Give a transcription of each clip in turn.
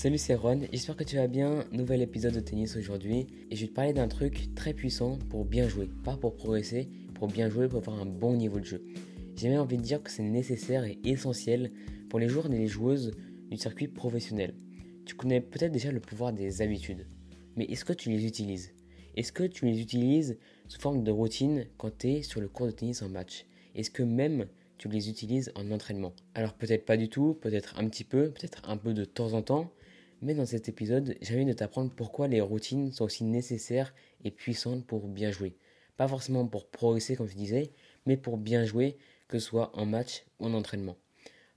Salut c'est Ron, j'espère que tu vas bien. Nouvel épisode de tennis aujourd'hui et je vais te parler d'un truc très puissant pour bien jouer, pas pour progresser, pour bien jouer, pour avoir un bon niveau de jeu. J'ai même envie de dire que c'est nécessaire et essentiel pour les joueurs et les joueuses du circuit professionnel. Tu connais peut-être déjà le pouvoir des habitudes, mais est-ce que tu les utilises? Est-ce que tu les utilises sous forme de routine quand tu es sur le cours de tennis en match? Est-ce que même tu les utilises en entraînement? Alors peut-être pas du tout, peut-être un petit peu, peut-être un peu de temps en temps, mais dans cet épisode, j'ai envie de t'apprendre pourquoi les routines sont aussi nécessaires et puissantes pour bien jouer. Pas forcément pour progresser comme je disais, mais pour bien jouer, que ce soit en match ou en entraînement.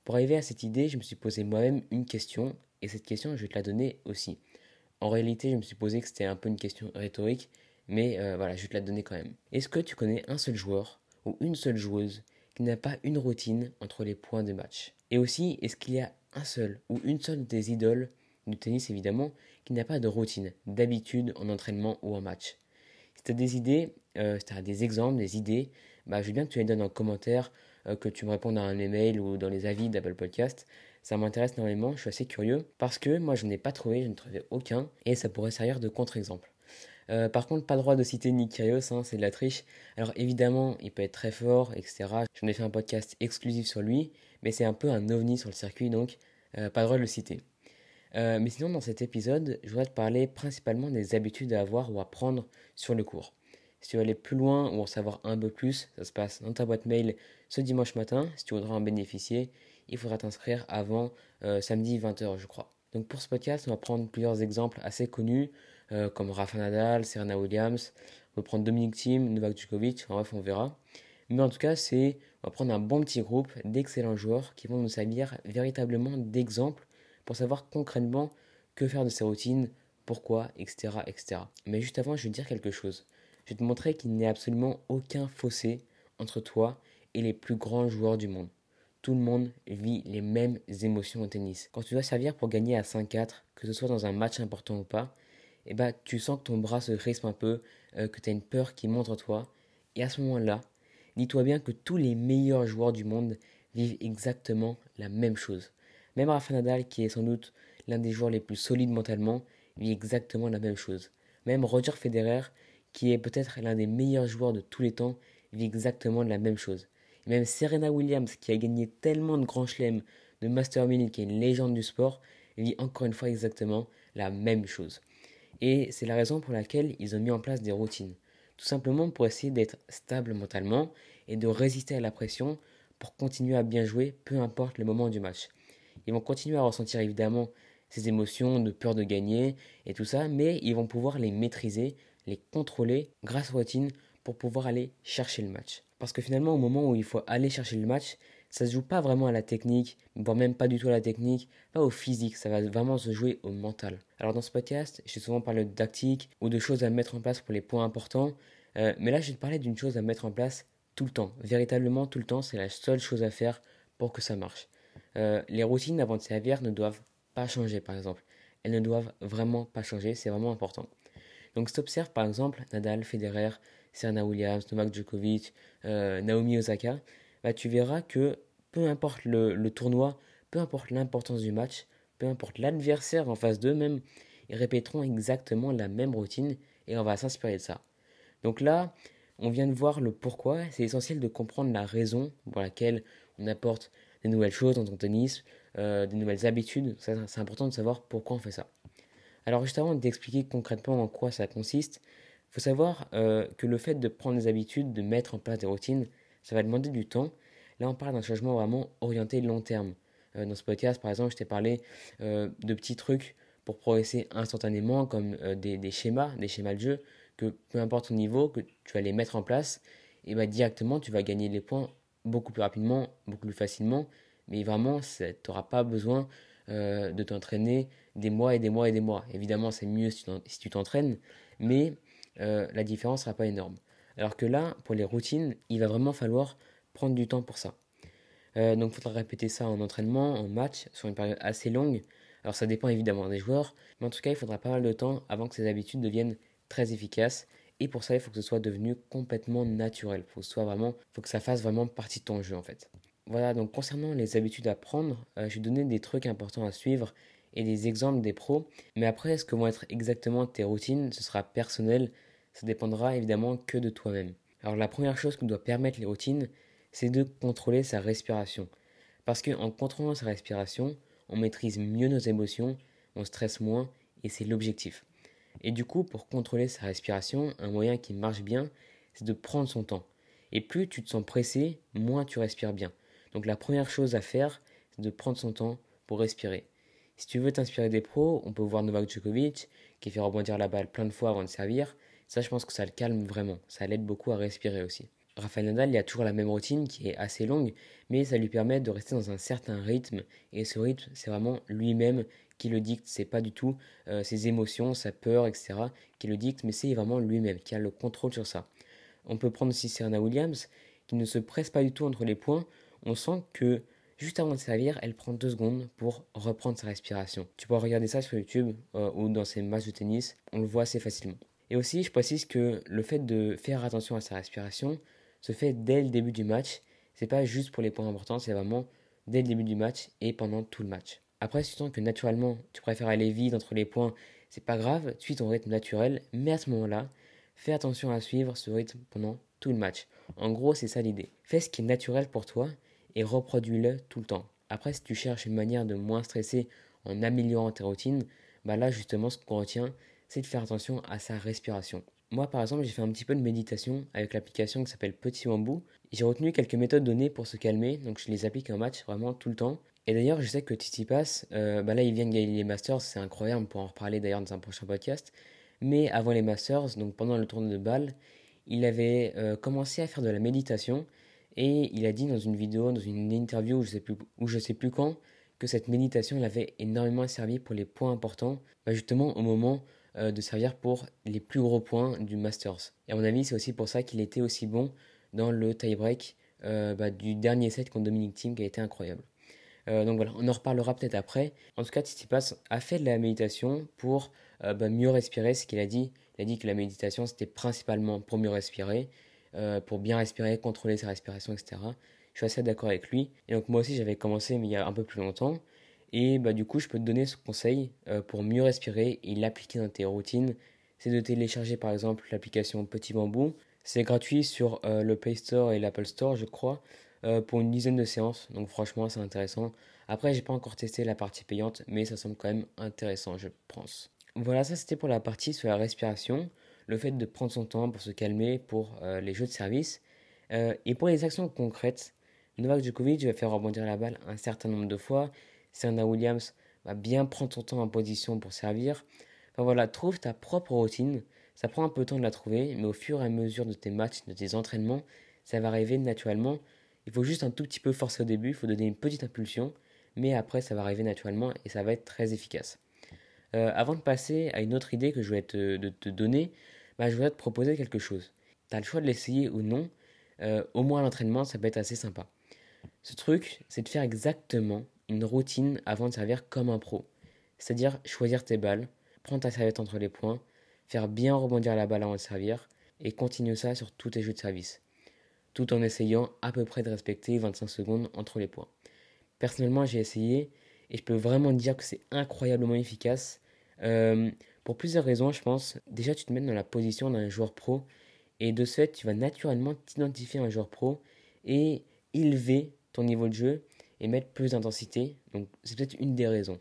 Pour arriver à cette idée, je me suis posé moi-même une question, et cette question, je vais te la donner aussi. En réalité, je me suis posé que c'était un peu une question rhétorique, mais euh, voilà, je vais te la donner quand même. Est-ce que tu connais un seul joueur ou une seule joueuse qui n'a pas une routine entre les points de match? Et aussi, est-ce qu'il y a un seul ou une seule des idoles du tennis évidemment, qui n'a pas de routine, d'habitude en entraînement ou en match. Si tu as des idées, euh, si tu as des exemples, des idées, bah, je veux bien que tu les donnes en commentaire, euh, que tu me répondes à un email ou dans les avis d'Apple Podcast. Ça m'intéresse énormément, je suis assez curieux, parce que moi je n'ai pas trouvé, je ne trouvais aucun, et ça pourrait servir de contre-exemple. Euh, par contre, pas droit de citer Nick Kyrgios, hein, c'est de la triche. Alors évidemment, il peut être très fort, etc. J'en ai fait un podcast exclusif sur lui, mais c'est un peu un ovni sur le circuit, donc pas le droit de le citer. Euh, mais sinon, dans cet épisode, je voudrais te parler principalement des habitudes à avoir ou à prendre sur le cours. Si tu veux aller plus loin ou en savoir un peu plus, ça se passe dans ta boîte mail ce dimanche matin. Si tu voudrais en bénéficier, il faudra t'inscrire avant euh, samedi 20h, je crois. Donc pour ce podcast, on va prendre plusieurs exemples assez connus, euh, comme Rafa Nadal, Serena Williams. On va prendre Dominic Thiem, Novak Djokovic, en bref, on verra. Mais en tout cas, c'est, on va prendre un bon petit groupe d'excellents joueurs qui vont nous servir véritablement d'exemple pour savoir concrètement que faire de ces routines, pourquoi, etc., etc. Mais juste avant, je vais te dire quelque chose. Je vais te montrer qu'il n'y a absolument aucun fossé entre toi et les plus grands joueurs du monde. Tout le monde vit les mêmes émotions au tennis. Quand tu dois servir pour gagner à 5-4, que ce soit dans un match important ou pas, eh ben, tu sens que ton bras se crispe un peu, euh, que tu as une peur qui monte en toi. Et à ce moment-là, dis-toi bien que tous les meilleurs joueurs du monde vivent exactement la même chose. Même Rafa Nadal, qui est sans doute l'un des joueurs les plus solides mentalement, vit exactement la même chose. Même Roger Federer, qui est peut-être l'un des meilleurs joueurs de tous les temps, vit exactement la même chose. même Serena Williams, qui a gagné tellement de grands chelems de Master 1000, qui est une légende du sport, vit encore une fois exactement la même chose. Et c'est la raison pour laquelle ils ont mis en place des routines. Tout simplement pour essayer d'être stable mentalement et de résister à la pression pour continuer à bien jouer, peu importe le moment du match. Ils vont continuer à ressentir évidemment ces émotions de peur de gagner et tout ça, mais ils vont pouvoir les maîtriser, les contrôler grâce aux routines pour pouvoir aller chercher le match. Parce que finalement, au moment où il faut aller chercher le match, ça se joue pas vraiment à la technique, voire même pas du tout à la technique, pas au physique, ça va vraiment se jouer au mental. Alors dans ce podcast, j'ai souvent parlé de tactique ou de choses à mettre en place pour les points importants, euh, mais là je vais te parler d'une chose à mettre en place tout le temps. Véritablement tout le temps, c'est la seule chose à faire pour que ça marche. Euh, les routines avant de servir ne doivent pas changer, par exemple. Elles ne doivent vraiment pas changer, c'est vraiment important. Donc, si tu observes, par exemple, Nadal, Federer, Serena Williams, Novak Djokovic, euh, Naomi Osaka, bah, tu verras que peu importe le, tournoi, peu importe l'importance du match, peu importe l'adversaire en face d'eux même, ils répéteront exactement la même routine et on va s'inspirer de ça. Donc là, on vient de voir le pourquoi, c'est essentiel de comprendre la raison pour laquelle on apporte des nouvelles choses dans ton tennis, euh, des nouvelles habitudes. C'est important de savoir pourquoi on fait ça. Alors juste avant d'expliquer concrètement en quoi ça consiste, il faut savoir euh, que le fait de prendre des habitudes, de mettre en place des routines, ça va demander du temps. Là, on parle d'un changement vraiment orienté long terme. Euh, dans ce podcast, par exemple, je t'ai parlé de petits trucs pour progresser instantanément, comme des, schémas, des schémas de jeu, que peu importe ton niveau, que tu vas les mettre en place, et bah, directement, tu vas gagner les points beaucoup plus rapidement, beaucoup plus facilement, mais vraiment, tu n'auras pas besoin euh, de t'entraîner des mois et des mois et des mois. Évidemment, c'est mieux si tu t'entraînes, mais euh, la différence ne sera pas énorme. Alors que là, pour les routines, il va vraiment falloir prendre du temps pour ça. Euh, donc, il faudra répéter ça en entraînement, en match, sur une période assez longue. Alors, ça dépend évidemment des joueurs, mais en tout cas, il faudra pas mal de temps avant que ces habitudes deviennent très efficaces et pour ça, il faut que ce soit devenu complètement naturel. Faut faut que ça fasse vraiment partie de ton jeu en fait. Voilà, donc concernant les habitudes à prendre, euh, je vais donner des trucs importants à suivre et des exemples des pros. Mais après, ce que vont être exactement tes routines, ce sera personnel. Ça dépendra évidemment que de toi-même. Alors la première chose que doit permettre les routines, c'est de contrôler sa respiration. Parce qu'en contrôlant sa respiration, on maîtrise mieux nos émotions, on stresse moins, et c'est l'objectif. Et du coup, pour contrôler sa respiration, un moyen qui marche bien, c'est de prendre son temps. Et plus tu te sens pressé, moins tu respires bien. Donc la première chose à faire, c'est de prendre son temps pour respirer. Si tu veux t'inspirer des pros, on peut voir Novak Djokovic qui fait rebondir la balle plein de fois avant de servir. Ça, je pense que ça le calme vraiment. Ça l'aide beaucoup à respirer aussi. Rafael Nadal, il a toujours la même routine qui est assez longue, mais ça lui permet de rester dans un certain rythme. Et ce rythme, c'est vraiment lui-même le dicte. C'est pas du tout euh, ses émotions, sa peur, etc. qui le dicte, mais c'est vraiment lui-même qui a le contrôle sur ça. On peut prendre aussi Serena Williams, qui ne se presse pas du tout entre les points. On sent que juste avant de servir, elle prend deux secondes pour reprendre sa respiration. Tu pourras regarder ça sur YouTube euh, ou dans ses matchs de tennis, on le voit assez facilement. Et aussi, je précise que le fait de faire attention à sa respiration se fait dès le début du match. C'est pas juste pour les points importants, c'est vraiment dès le début du match et pendant tout le match. Après, si tu sens que naturellement tu préfères aller vite entre les points, c'est pas grave, tu suis ton rythme naturel, mais à ce moment-là, fais attention à suivre ce rythme pendant tout le match. En gros, c'est ça l'idée. Fais ce qui est naturel pour toi et reproduis-le tout le temps. Après, si tu cherches une manière de moins stresser en améliorant tes routines, bah là justement ce qu'on retient, c'est de faire attention à sa respiration. Moi par exemple, j'ai fait un petit peu de méditation avec l'application qui s'appelle Petit Bambou. J'ai retenu quelques méthodes données pour se calmer, donc je les applique en match vraiment tout le temps. Et d'ailleurs, je sais que Titi Pass, euh, bah là il vient de gagner les Masters, c'est incroyable, on pourra en reparler d'ailleurs dans un prochain podcast. Mais avant les Masters, donc pendant le tournoi de balle, il avait euh, commencé à faire de la méditation et il a dit dans une vidéo, dans une interview je sais plus, où je sais plus quand, que cette méditation l'avait énormément servi pour les points importants, bah justement au moment euh, de servir pour les plus gros points du Masters. Et à mon avis, c'est aussi pour ça qu'il était aussi bon dans le tie-break bah, du dernier set contre Dominic Thiem qui a été incroyable. Euh, donc voilà, on en reparlera peut-être après. En tout cas, Tsitsipas a fait de la méditation pour bah, mieux respirer, ce qu'il a dit. Il a dit que la méditation, c'était principalement pour mieux respirer, pour bien respirer, contrôler sa respiration, etc. Je suis assez d'accord avec lui. Et donc moi aussi, j'avais commencé, mais il y a un peu plus longtemps. Et bah, du coup, je peux te donner ce conseil euh, pour mieux respirer et l'appliquer dans tes routines. C'est de télécharger par exemple l'application Petit Bambou. C'est gratuit sur euh, le Play Store et l'Apple Store, je crois, euh, pour une dizaine de séances. Donc franchement, c'est intéressant. Après, j'ai pas encore testé la partie payante, mais ça semble quand même intéressant, je pense. Voilà, ça c'était pour la partie sur la respiration, le fait de prendre son temps pour se calmer pour les jeux de service. et pour les actions concrètes, Novak Djokovic va faire rebondir la balle un certain nombre de fois. Serena Williams va bien prendre son temps en position pour servir. Enfin voilà, trouve ta propre routine. Ça prend un peu de temps de la trouver, mais au fur et à mesure de tes matchs, de tes entraînements, ça va arriver naturellement. Il faut juste un tout petit peu forcer au début, il faut donner une petite impulsion, mais après ça va arriver naturellement et ça va être très efficace. Euh, avant de passer à une autre idée que je voulais te, donner, bah, je voudrais te proposer quelque chose. Tu le choix de l'essayer ou non, euh, au moins l'entraînement, ça peut être assez sympa. Ce truc, c'est de faire exactement une routine avant de servir comme un pro. C'est-à-dire choisir tes balles, prendre ta serviette entre les points, faire bien rebondir la balle avant de servir, et continuer ça sur tous tes jeux de service, tout en essayant à peu près de respecter 25 secondes entre les points. Personnellement, j'ai essayé, et je peux vraiment dire que c'est incroyablement efficace. Euh, pour plusieurs raisons, je pense. Déjà, tu te mets dans la position d'un joueur pro, et de ce fait, tu vas naturellement t'identifier à un joueur pro et élever ton niveau de jeu et mettre plus d'intensité. Donc c'est peut-être une des raisons.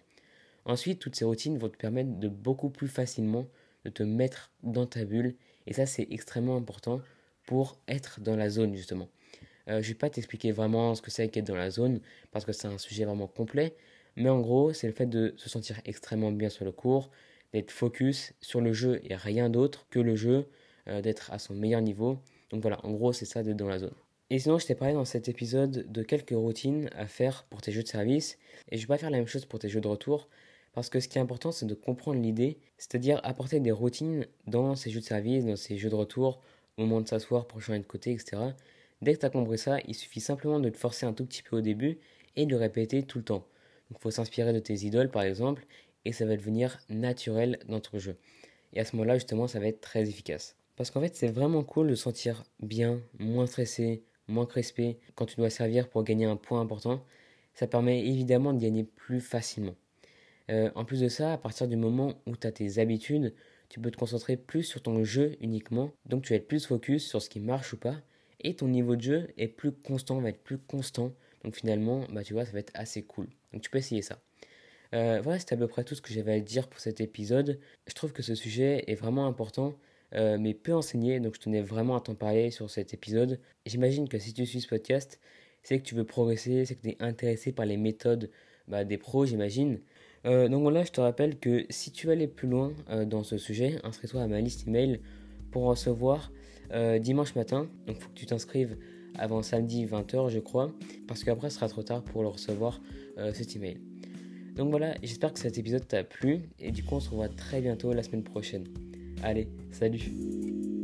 Ensuite, toutes ces routines vont te permettre de beaucoup plus facilement de te mettre dans ta bulle. Et ça, c'est extrêmement important pour être dans la zone, justement. Euh, je vais pas t'expliquer vraiment ce que c'est qu'être dans la zone, parce que c'est un sujet vraiment complet. Mais en gros, c'est le fait de se sentir extrêmement bien sur le cours, d'être focus sur le jeu et rien d'autre que le jeu, euh, d'être à son meilleur niveau. Donc voilà, en gros, c'est ça d'être dans la zone. Et sinon, je t'ai parlé dans cet épisode de quelques routines à faire pour tes jeux de service. Et je vais pas faire la même chose pour tes jeux de retour. Parce que ce qui est important, c'est de comprendre l'idée, c'est-à-dire apporter des routines dans ces jeux de service, dans ces jeux de retour, moment de s'asseoir pour changer de côté, etc. Dès que tu as compris ça, il suffit simplement de te forcer un tout petit peu au début et de le répéter tout le temps. Il faut s'inspirer de tes idoles, par exemple, et ça va devenir naturel dans ton jeu. Et à ce moment-là, justement, ça va être très efficace. Parce qu'en fait, c'est vraiment cool de se sentir bien, moins stressé, moins crispé quand tu dois servir pour gagner un point important, ça permet évidemment de gagner plus facilement. Euh, en plus de ça, à partir du moment où tu as tes habitudes, tu peux te concentrer plus sur ton jeu uniquement. Donc tu vas être plus focus sur ce qui marche ou pas. Et ton niveau de jeu est plus constant, va être plus constant. Donc finalement, bah, tu vois, ça va être assez cool. Donc tu peux essayer ça. Euh, voilà, c'était à peu près tout ce que j'avais à dire pour cet épisode. Je trouve que ce sujet est vraiment important, euh, mais peu enseigné, donc je tenais vraiment à t'en parler sur cet épisode. J'imagine que si tu suis ce podcast, c'est que tu veux progresser, c'est que tu es intéressé par les méthodes bah, des pros, j'imagine. Euh, donc voilà, je te rappelle que si tu veux aller plus loin dans ce sujet, inscris-toi à ma liste email pour recevoir dimanche matin. Donc il faut que tu t'inscrives avant samedi 20h, je crois, parce qu'après ce sera trop tard pour le recevoir cet email. Donc voilà, j'espère que cet épisode t'a plu et du coup on se revoit très bientôt la semaine prochaine. Allez, salut